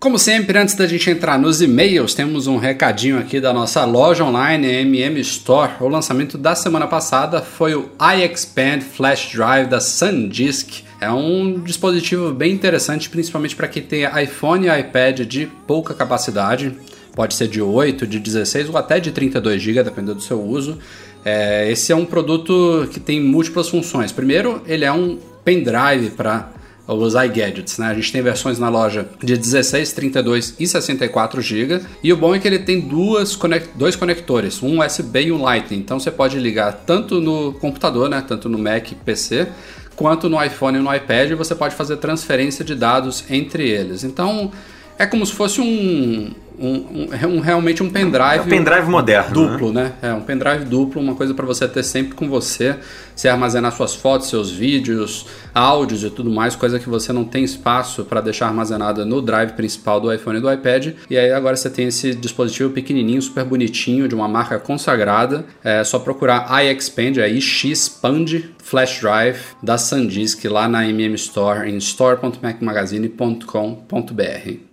Como sempre, antes da gente entrar nos e-mails, temos um recadinho aqui da nossa loja online MM Store. O lançamento da semana passada foi o iXpand Flash Drive da SanDisk. É um dispositivo bem interessante, principalmente para quem tem iPhone e iPad de pouca capacidade. Pode ser de 8, de 16 ou até de 32 GB, dependendo do seu uso. É, esse é um produto que tem múltiplas funções. Primeiro, ele é um pendrive para os iGadgets, né? A gente tem versões na loja de 16, 32 e 64 GB. E o bom é que ele tem duas conec- dois conectores, um USB e um Lightning. Então você pode ligar tanto no computador, né? Tanto no Mac PC, quanto no iPhone e no iPad. E você pode fazer transferência de dados entre eles. Então é como se fosse um, um, um- um- realmente um pendrive. É um pendrive moderno, Duplo, né? É um pendrive duplo, uma coisa para você ter sempre com você. Você armazenar suas fotos, seus vídeos, áudios e tudo mais, coisa que você não tem espaço para deixar armazenada no drive principal do iPhone e do iPad. E aí agora você tem esse dispositivo pequenininho, super bonitinho, de uma marca consagrada. É só procurar iXpand, é iXpand Flash Drive da SanDisk lá na MM Store em store.macmagazine.com.br.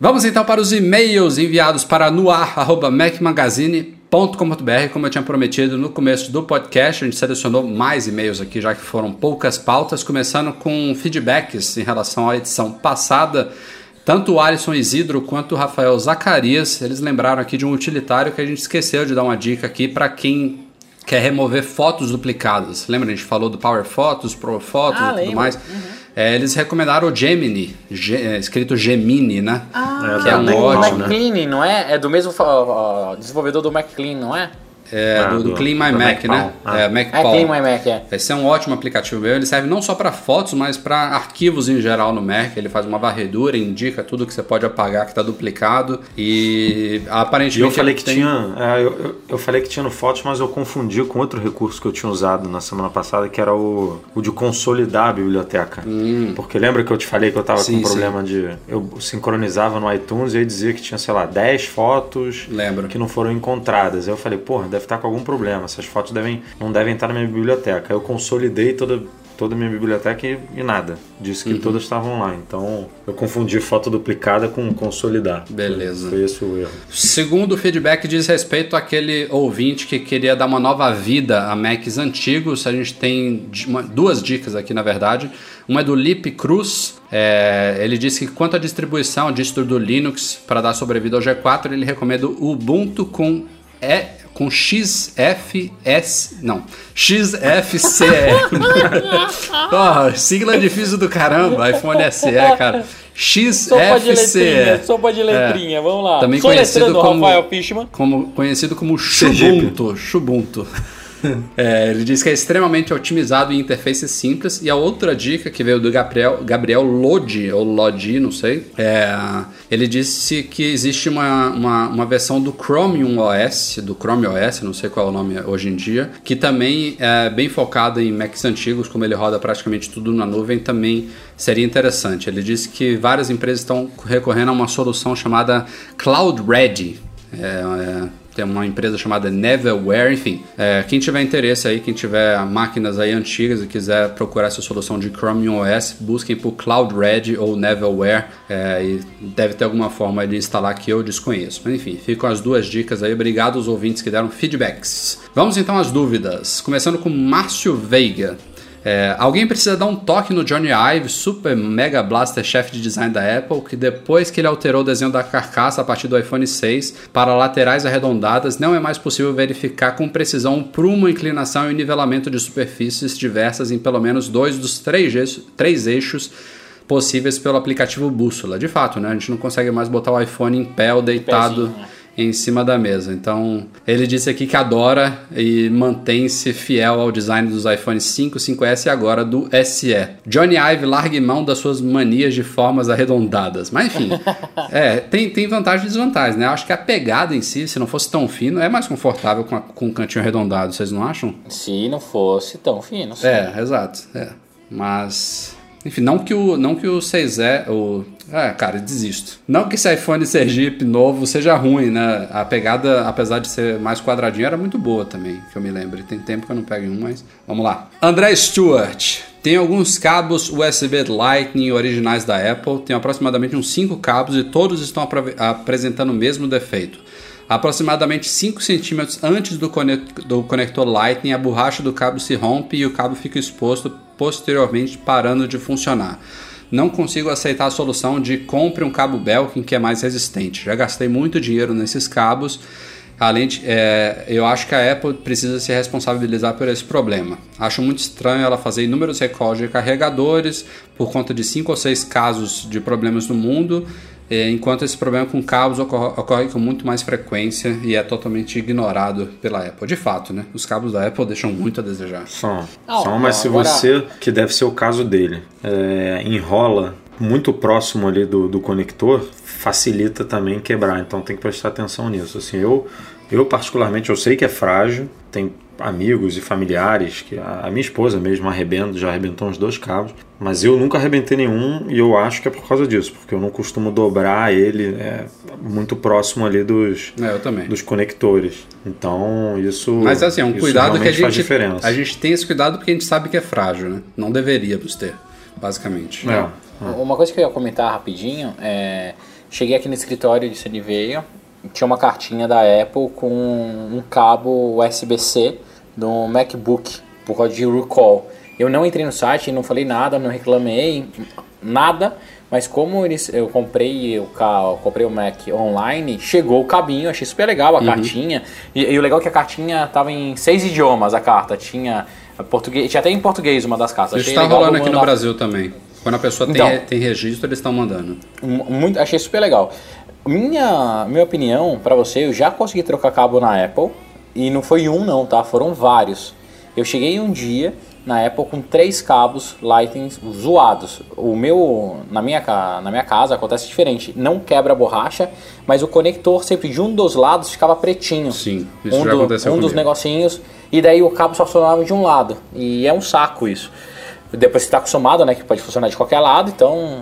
Vamos então para os e-mails enviados para noar.macmagazine.com.br. Como eu tinha prometido no começo do podcast, a gente selecionou mais e-mails aqui, já que foram poucas pautas, começando com feedbacks em relação à edição passada. Tanto o Alisson Isidro quanto o Rafael Zacarias, eles lembraram aqui de um utilitário que a gente esqueceu de dar uma dica aqui para quem quer remover fotos duplicadas. Lembra? A gente falou do Power Photos, Pro Photos Ah, e tudo lembro. mais. É, eles recomendaram o Gemini, Ge- é, escrito Gemini, né? É, que é da um ótimo. né? McLean, não é? É do mesmo ó, desenvolvedor do McLean, não é? É, Ah, do, do do- Clean My do Mac, Mac né? Ah. É, Mac É. Clean My Mac, é. Esse é um ótimo aplicativo meu. Ele serve não só para fotos, mas para arquivos em geral no Mac. Ele faz uma varredura, indica tudo que você pode apagar que está duplicado. E E aparentemente. eu falei que tem- tinha. é, eu, eu- eu falei que tinha no Fotos, mas eu confundi com outro recurso que eu tinha usado na semana passada, que era o, o de consolidar a biblioteca. Porque lembra que eu te falei que eu tava Hum. Sim, com um sim. problema de. Eu sincronizava no iTunes e aí dizia que tinha, sei lá, 10 fotos Lembro. que não foram encontradas. Aí eu falei, porra, deve estar com algum problema. Essas fotos devem, não devem estar na minha biblioteca. Eu consolidei toda. Toda a minha biblioteca e, e nada. Disse Uhum. que todas estavam lá. Então eu confundi foto duplicada com consolidar. Beleza. Foi esse o erro. Segundo feedback diz respeito àquele ouvinte que queria dar uma nova vida a Macs antigos. A gente tem duas dicas aqui, na verdade. Uma é do Lip Cruz. É, ele disse que quanto à distribuição distro do Linux para dar sobrevida ao G4, ele recomenda o Ubuntu com E com XFS, não, XFCE. Ó, sigla difícil do caramba, iPhone SE, cara. Sopa de letrinha, XFCE. sopa de letrinha, vamos lá. É. Também Sou conhecido como- Rafael Fishman. como, conhecido como Sergipe. Xubuntu. É, ele diz que é extremamente otimizado em interface simples. E a outra dica que veio do Gabriel, Gabriel Lodi, ou Lodi, não sei, é, ele disse que existe uma, uma, uma versão do Chromium OS, do Chrome OS, não sei qual é o nome hoje em dia, que também é bem focada em Macs antigos, como ele roda praticamente tudo na nuvem, também seria interessante. Ele disse que várias empresas estão recorrendo a uma solução chamada Cloud Ready. É, é, tem uma empresa chamada Neverware, enfim. É, quem tiver interesse aí, quem tiver máquinas aí antigas e quiser procurar essa solução de Chromium OS, busquem por Cloud Ready ou Neverware é, e deve ter alguma forma de instalar que eu desconheço. Mas enfim, ficam as duas dicas aí. Obrigado aos ouvintes que deram feedbacks. Vamos então às dúvidas. Começando com Márcio Veiga. É, alguém precisa dar um toque no Johnny Ive, super mega blaster chefe de design da Apple, que depois que ele alterou o desenho da carcaça a partir do iPhone 6 para laterais arredondadas, não é mais possível verificar com precisão prumo, inclinação e nivelamento de superfícies diversas em pelo menos dois dos três eixos, três eixos possíveis pelo aplicativo Bússola. De fato, né? A gente não consegue mais botar o iPhone em pé ou deitado pezinho, né? Em cima da mesa. Então, ele disse aqui que adora e mantém-se fiel ao design dos iPhones 5, 5S e agora do SE. Johnny Ive largue mão das suas manias de formas arredondadas. Mas enfim, é, tem, tem vantagens e desvantagens, né? Eu acho que a pegada em si, se não fosse tão fino, é mais confortável com, a- com um cantinho arredondado, vocês não acham? Se não fosse tão fino. sim. É, exato. É. Mas. Enfim, não que o, não que o 6E. O, é, cara, desisto. Não que esse iPhone Sergipe novo seja ruim, né? A pegada, apesar de ser mais quadradinha, era muito boa também, que eu me lembro. Tem tempo que eu não pego um, mas. Vamos lá. André Stewart. Tem alguns cabos USB Lightning originais da Apple. Tem aproximadamente uns 5 cabos e todos estão apresentando o mesmo defeito. Aproximadamente 5 centímetros antes do, do conector Lightning, a borracha do cabo se rompe e o cabo fica exposto posteriormente parando de funcionar. Não consigo aceitar a solução de compre um cabo Belkin que é mais resistente. Já gastei muito dinheiro nesses cabos. Além de, é, eu acho que a Apple precisa se responsabilizar por esse problema. Acho muito estranho ela fazer inúmeros recalls de carregadores por conta de 5 ou 6 casos de problemas no mundo, enquanto esse problema com cabos ocorre, ocorre com muito mais frequência e é totalmente ignorado pela Apple. De fato, né? Os cabos da Apple deixam muito a desejar. Só, só mas se agora- você, que deve ser o caso dele, é, enrola muito próximo ali do, do conector facilita também quebrar. Então tem que prestar atenção nisso. Assim, eu, eu particularmente, eu sei que é frágil. Tem amigos e familiares que a, minha esposa mesmo arrebenta, já arrebentou uns dois cabos, mas eu nunca arrebentei nenhum e eu acho que é por causa disso, porque eu não costumo dobrar ele é, muito próximo ali dos, É, eu também. dos conectores. Então isso. Mas assim, é um cuidado que a gente, diferença. a gente tem esse cuidado porque a gente sabe que é frágil, né? Não deveríamos ter, basicamente. É. Uma coisa que eu ia comentar rapidinho é. Cheguei aqui no escritório de Sunnyvale, tinha uma cartinha da Apple com um cabo USB-C do MacBook, por causa de recall. Eu não entrei no site, não falei nada, não reclamei, nada, mas como eles, eu comprei o, ca- eu comprei o Mac online, chegou o cabinho, achei super legal Uhum. a cartinha. E, e o legal é que a cartinha tava em seis idiomas, a carta. Tinha português, tinha até em português uma das cartas. Isso está rolando aqui no Brasil também. Quando a pessoa tem, Então. re- tem registro, eles estão mandando. Mu- Muito, achei super legal. Minha, minha opinião pra você, eu já consegui trocar cabo na Apple e não foi um não, tá? Foram vários. Eu cheguei um dia na Apple com três cabos Lightning zoados. O meu na minha na minha casa acontece diferente. Não quebra a borracha, mas o conector sempre de um dos lados ficava pretinho. Sim, isso um já do- aconteceu um dos negocinhos e daí o cabo só funcionava de um lado. E é um saco isso. Depois você está acostumado, né, que pode funcionar de qualquer lado, então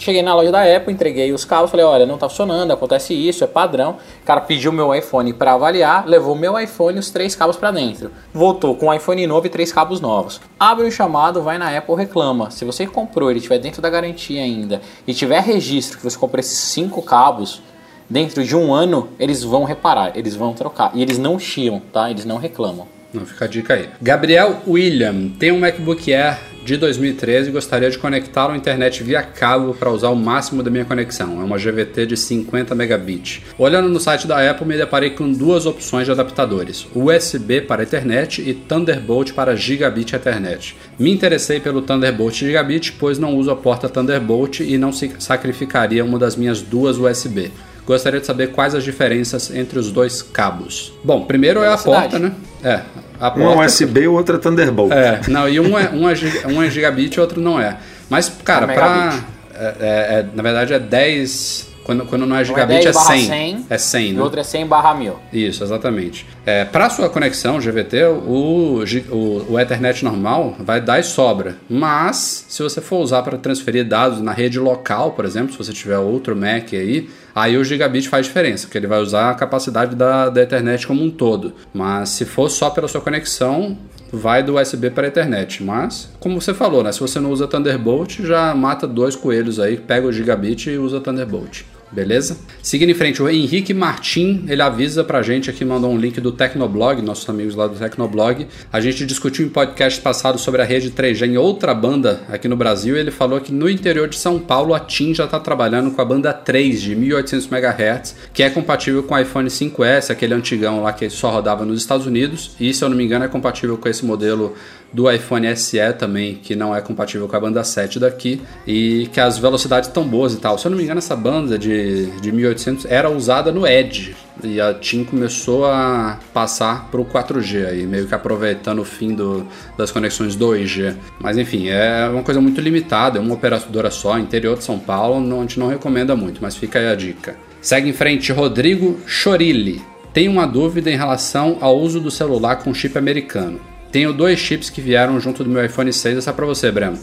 cheguei na loja da Apple, entreguei os cabos, falei, olha, não tá funcionando, acontece isso, é padrão. O cara pediu meu iPhone para avaliar, levou meu iPhone e os três cabos para dentro. Voltou com um iPhone novo e três cabos novos. Abre o chamado, vai na Apple, reclama. Se você comprou, ele estiver dentro da garantia ainda e tiver registro que você comprou esses cinco cabos, dentro de um ano eles vão reparar, eles vão trocar. E eles não chiam, tá? Eles não reclamam. Não, fica a dica aí. Gabriel William tem um MacBook Air de 2013 e gostaria de conectá-lo à internet via cabo para usar o máximo da minha conexão. É uma GVT de 50 megabits. Olhando no site da Apple, me deparei com duas opções de adaptadores: USB para Ethernet e Thunderbolt para Gigabit Ethernet. Me interessei pelo Thunderbolt Gigabit, pois não uso a porta Thunderbolt e não se sacrificaria uma das minhas duas USB. Gostaria de saber quais as diferenças entre os dois cabos. Bom, primeiro é a porta, né? É, a Um é porta. USB e o outro é Thunderbolt. É, não, e um é, um é, giga- um é gigabit e outro não é. Mas, cara, É pra. É, é- é- na verdade é 10. Quando, quando não é Um é gigabit 10 é barra 100. 100, É 100, E né? o outro é 100 barra 1000. Isso, exatamente. É, para sua conexão GVT, o, o, o Ethernet normal vai dar e sobra. Mas, se você for usar para transferir dados na rede local, por exemplo, se você tiver outro Mac aí, aí o gigabit faz diferença, porque ele vai usar a capacidade da, da Ethernet como um todo. Mas se for só pela sua conexão, vai do USB para a Ethernet. Mas, como você falou, né? Se você não usa Thunderbolt, já mata dois coelhos aí, pega o gigabit e usa Thunderbolt. Beleza? Seguindo em frente, o Henrique Martim, ele avisa pra gente aqui, mandou um link do Tecnoblog, nossos amigos lá do Tecnoblog. A gente discutiu em podcast passado sobre a rede 3G em outra banda aqui no Brasil e ele falou que no interior de São Paulo a TIM já está trabalhando com a banda 3 de 1800 MHz, que é compatível com o iPhone 5S, aquele antigão lá que só rodava nos Estados Unidos, e se eu não me engano é compatível com esse modelo do iPhone SE também, que não é compatível com a banda 7 daqui, e que as velocidades estão boas e tal. Se eu não me engano, essa banda de, de 1800 era usada no Edge, e a TIM começou a passar para o 4G, aí, meio que aproveitando o fim do, das conexões 2G. Mas enfim, é uma coisa muito limitada, é uma operadora só, interior de São Paulo, não, a gente não recomenda muito, mas fica aí a dica. Segue em frente, Rodrigo Chorilli. Tem uma dúvida em relação ao uso do celular com chip americano. Tenho dois chips que vieram junto do meu iPhone 6, essa é pra você, Breno.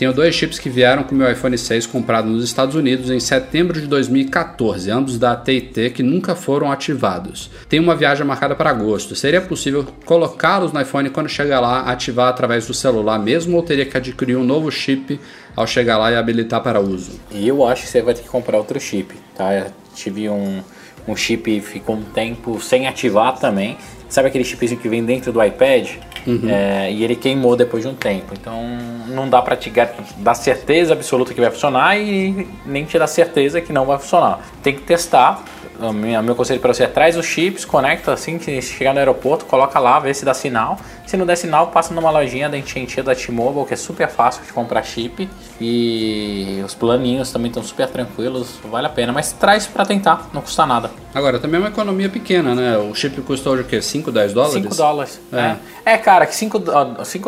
Tenho dois chips que vieram com o meu iPhone 6 comprado nos Estados Unidos em setembro de 2014, ambos da AT&T que nunca foram ativados. Tenho uma viagem marcada para agosto. Seria possível colocá-los no iPhone quando chegar lá, ativar através do celular mesmo ou teria que adquirir um novo chip ao chegar lá e habilitar para uso? E eu acho que você vai ter que comprar outro chip, tá? Eu tive um, um chip ficou um tempo sem ativar também. Sabe aquele chipzinho que vem dentro do iPad? É, e ele queimou depois de um tempo. Então não dá pra te dar certeza absoluta que vai funcionar e nem te dar certeza que não vai funcionar. Tem que testar. O meu, meu conselho para você é traz os chips, conecta assim que chegar no aeroporto, coloca lá, vê se dá sinal. Se não der sinal, passa numa lojinha da AT&T da T-Mobile, que é super fácil de comprar chip. E os planinhos também estão super tranquilos, vale a pena. Mas traz para tentar, não custa nada. Agora, também é uma economia pequena, né? O chip custa hoje o quê? 5, 10 dólares? 5 dólares. É. É. é, cara, que 5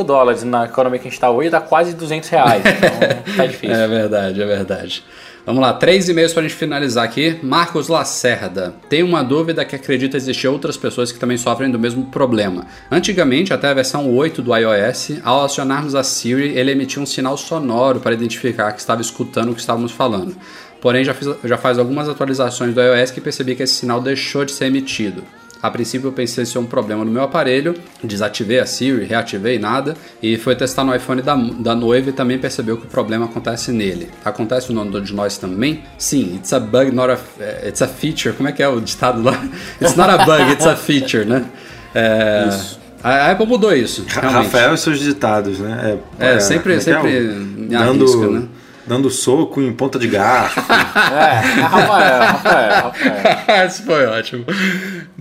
dólares na economia que a gente tá hoje dá quase 200 reais. Então tá difícil. É verdade, é verdade. Vamos lá, três e-mails para a gente finalizar aqui. Marcos Lacerda. Tem uma dúvida que acredita existir outras pessoas que também sofrem do mesmo problema. Antigamente, até a versão 8 do iOS, ao acionarmos a Siri, ele emitia um sinal sonoro para identificar que estava escutando o que estávamos falando. Porém, já, fiz, já faz algumas atualizações do iOS que percebi que esse sinal deixou de ser emitido. A princípio eu pensei se é um problema no meu aparelho, desativei a Siri, reativei nada e foi testar no iPhone da, da noiva e também percebeu que o problema acontece nele. Acontece no de nós também? Sim, it's a bug, not a, eh, it's a feature. Como é que é o ditado lá? It's not a bug, it's a feature, né? É, Isso. A Apple mudou isso, realmente. Rafael e seus ditados, né? É, sempre, como é que é? sempre me arrisca, dando, né? dando soco em ponta de garfo. É, Rafael, Rafael, Rafael. Isso foi ótimo.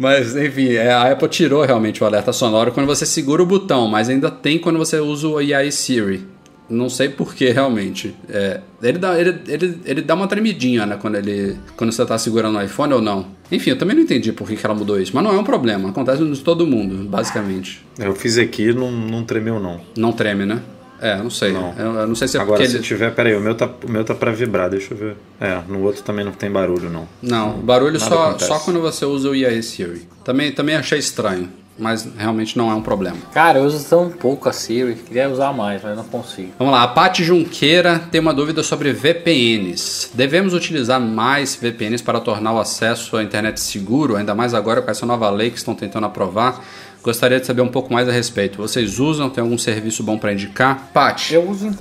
Mas, enfim, é, a Apple tirou realmente o alerta sonoro quando você segura o botão, mas ainda tem quando você usa o AI Siri. Não sei porquê, realmente. É, ele, dá, ele, ele, ele dá uma tremidinha, né? Quando, ele, quando você tá segurando o iPhone ou não. Enfim, eu também não entendi por que, que ela mudou isso. Mas não é um problema. Acontece com todo mundo, basicamente. Eu fiz aqui não, não tremeu, não. Não treme, né? É, não sei. Não. Eu, eu não sei se é Agora, porque se ele... tiver, peraí, o meu, tá, o meu tá pra vibrar, deixa eu ver. É, no outro também não tem barulho, não. Não, barulho Nada só, acontece. só quando você usa o AI Siri. Também, também achei estranho, mas realmente não é um problema. Cara, eu uso tão pouco a Siri, queria usar mais, mas não consigo. Vamos lá, a Paty Junqueira tem uma dúvida sobre VPNs. Devemos utilizar mais VPNs para tornar o acesso à internet seguro, ainda mais agora com essa nova lei que estão tentando aprovar? Gostaria de saber um pouco mais a respeito. Vocês usam? Tem algum serviço bom para indicar? Paty, Eu uso,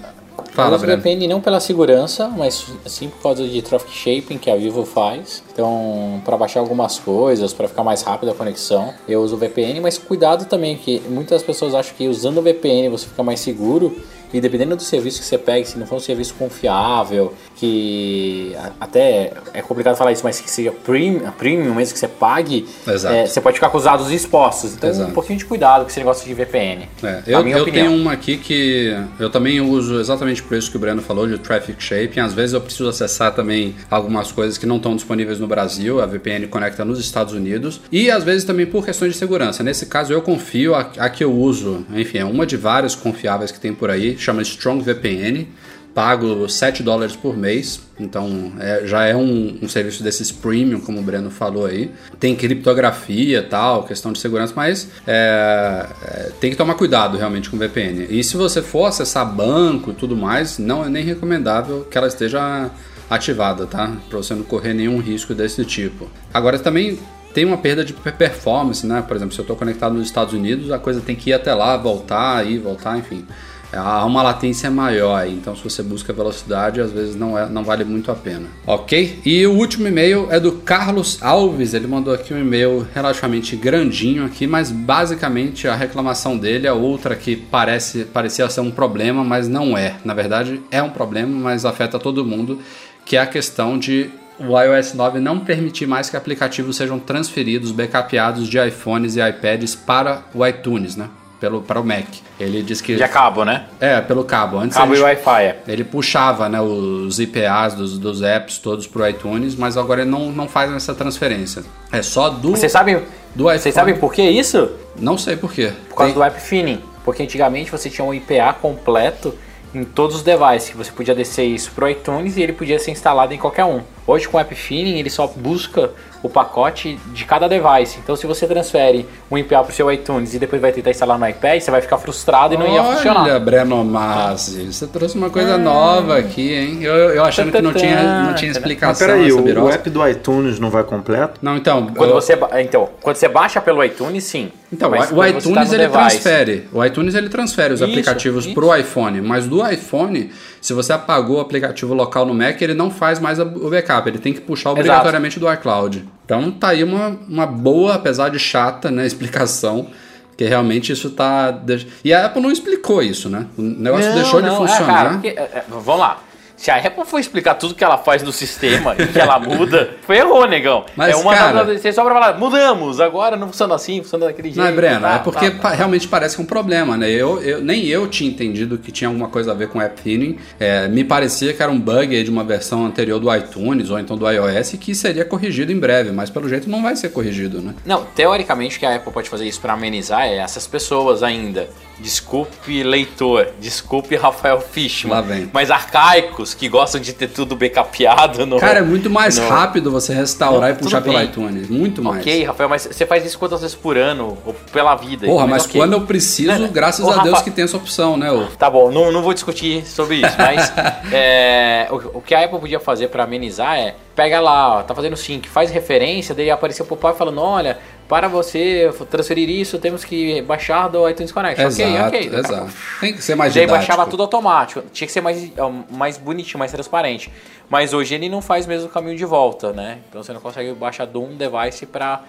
Fala, eu uso Breno. VPN não pela segurança, mas sim por causa de traffic shaping que a Vivo faz. Então, para baixar algumas coisas, para ficar mais rápida a conexão, eu uso VPN, mas cuidado também que muitas pessoas acham que usando o VPN você fica mais seguro. E dependendo do serviço que você pega, se não for um serviço confiável, que até é complicado falar isso, mas que seja premium, premium mesmo que você pague, é, você pode ficar com os dados expostos. Então, Exato. um pouquinho de cuidado com esse negócio de VPN. É, eu, eu tenho uma aqui que eu também uso exatamente por isso que o Breno falou, de traffic shaping. Às vezes eu preciso acessar também algumas coisas que não estão disponíveis no Brasil, a VPN conecta nos Estados Unidos. E às vezes também por questões de segurança. Nesse caso eu confio, a, a que eu uso, enfim, é uma de várias confiáveis que tem por aí, chama Strong VPN. Pago 7 dólares por mês, então é- já é um, um serviço desses premium, como o Breno falou aí. Tem criptografia tal, questão de segurança, mas é, é, tem que tomar cuidado realmente com VPN. E se você for acessar banco e tudo mais, não é nem recomendável que ela esteja ativada, tá? Para você não correr nenhum risco desse tipo. Agora também tem uma perda de performance, né? Por exemplo, se eu estou conectado nos Estados Unidos, a coisa tem que ir até lá, voltar, ir, voltar, enfim. Há uma latência maior então se você busca velocidade, às vezes não, é, não vale muito a pena. Ok? E o último e-mail é do Carlos Alves. Ele mandou aqui um e-mail relativamente grandinho aqui, mas basicamente a reclamação dele é outra que parece parecia ser um problema, mas não é. Na verdade, é um problema, mas afeta todo mundo, que é a questão de o iOS 9 não permitir mais que aplicativos sejam transferidos, backupeados de iPhones e iPads para o iTunes, né? Pelo, para o Mac. Ele diz que. De cabo, né? É, pelo cabo. Antes Cabo ele, e Wi-Fi. é. ele puxava né, os IPAs dos, dos apps todos pro iTunes, mas agora ele não, não faz essa transferência. É só do, Você sabe, do iPhone. vocês sabem por que isso? Não sei por quê. Por causa Tem- do app finning. Porque antigamente você tinha um IPA completo em todos os devices. que Você podia descer isso pro iTunes e ele podia ser instalado em qualquer um. Hoje com o app finning ele só busca o pacote de cada device. Então se você transfere um IPA pro seu iTunes e depois vai tentar instalar no iPad, você vai ficar frustrado e não ia Olha, funcionar. Breno Massi, você trouxe uma coisa nova aqui, hein? Eu, eu achando que não tinha, não tinha Mas explicação peraí, essa o, o app do iTunes não vai completo? Não, então... Quando eu- você, então, quando você baixa pelo iTunes, sim. Então, Mas o você iTunes tá ele device- transfere. O iTunes ele transfere os Isso, aplicativos isso. pro iPhone, mas do iPhone, se você apagou o aplicativo local no Mac, ele não faz mais o backup, ele tem que puxar obrigatoriamente do iCloud. Então tá aí uma, uma boa, apesar de chata, né, explicação, que realmente isso tá. de- E a Apple não explicou isso, né? O negócio Não, deixou de não, é, funcionar. cara, porque, é, é, vamos lá. Se a Apple for explicar tudo que ela faz no sistema e que ela muda, ferrou, negão. Mas, é uma cara- você só pra falar, mudamos, agora não funciona assim, funciona daquele jeito. Não é, Breno, tá, é porque tá, tá. realmente parece que é um problema, né? Eu, eu- nem eu tinha entendido que tinha alguma coisa a ver com app thinning. É, me parecia que era um bug de uma versão anterior do iTunes ou então do iOS que seria corrigido em breve, mas pelo jeito não vai ser corrigido, né? Não, teoricamente que a Apple pode fazer isso pra amenizar é essas pessoas ainda. Desculpe, leitor. Desculpe, Rafael Fishman. Mas arcaicos que gostam de ter tudo backupado no. Cara, é muito mais no- rápido você restaurar Não, e puxar tudo pelo bem. iTunes. Muito mais. Ok, Rafael, mas você faz isso quantas vezes por ano? Ou pela vida? Porra, mas ok. quando eu preciso, Né, né? graças a Deus Rafa- que tem essa opção, né? ô? Tá bom, não, não vou discutir sobre isso, mas é, o, o que a Apple podia fazer pra amenizar é pega lá, ó, tá fazendo sync, faz referência, daí aparecer o pop-up falando, olha, para você transferir isso, temos que baixar do iTunes Connect. ok, Exato, ok. a exato. Tem que ser mais Daí didático. baixava tudo automático. Tinha que ser mais, ó, mais bonitinho, mais transparente. Mas hoje ele não faz mesmo o caminho de volta, né? Então você não consegue baixar de um device pra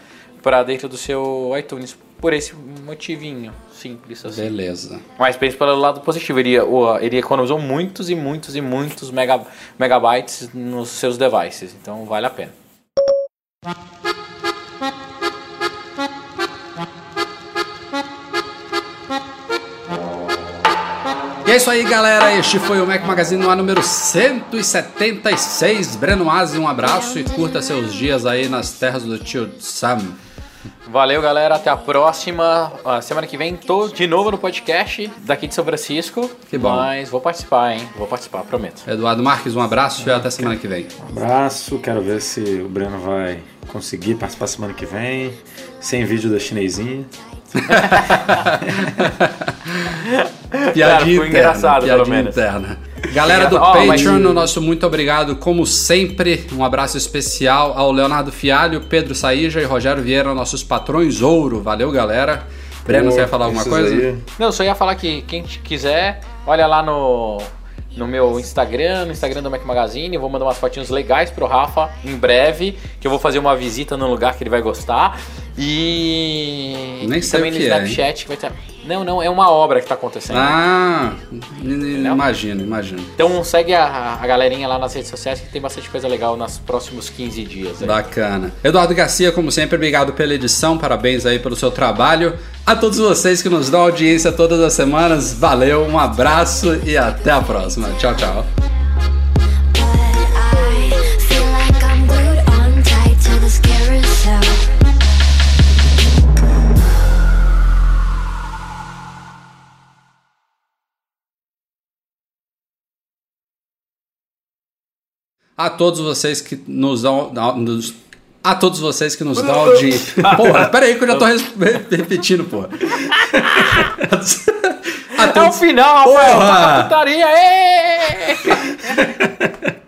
dentro do seu iTunes por esse motivinho simples assim. Beleza. Mas pense pelo lado positivo, ele, ele economizou muitos e muitos e muitos mega, megabytes nos seus devices, então vale a pena. E é isso aí, galera. Este foi o Mac Magazine no ar número 176. Breno Mazzi, um abraço e curta seus dias aí nas terras do tio Sam. Valeu, galera, até a próxima. Ah, semana que vem tô de novo no podcast daqui de São Francisco. Que bom. Mas vou participar, hein? Vou participar, prometo. Eduardo Marques, um abraço e até semana que vem. Abraço, quero ver se o Breno vai conseguir participar semana que vem, sem vídeo da chinesinha. Cara, foi engraçado, pelo piadinha menos. interna. Galera do mas- Patreon, o nosso muito obrigado, como sempre. Um abraço especial ao Leonardo Fialho, Pedro Saíja e Rogério Vieira, nossos patrões ouro. Valeu, galera. Breno, Pô, você vai falar alguma coisa? aí- Não, eu só ia falar que quem quiser, olha lá no, no meu Instagram, no Instagram do Mac Magazine. Eu vou mandar umas fotinhos legais pro Rafa em breve, que eu vou fazer uma visita num lugar que ele vai gostar. E Nem sei também o no que é, Snapchat que vai ter. Não, não, é uma obra que tá acontecendo. Ah, imagino, imagino. Então segue a, a galerinha lá nas redes sociais que tem bastante coisa legal nos próximos 15 dias. aí. Bacana. Eduardo Garcia, como sempre, obrigado pela edição, parabéns aí pelo seu trabalho. A todos vocês que nos dão audiência todas as semanas, valeu, um abraço e até a próxima. Tchau, tchau. A todos vocês que nos dão. nos- a todos vocês que nos dão audiência. Porra, peraí que eu já tô repetindo, porra. A É o final, Rafael! Porra! Tá putaria!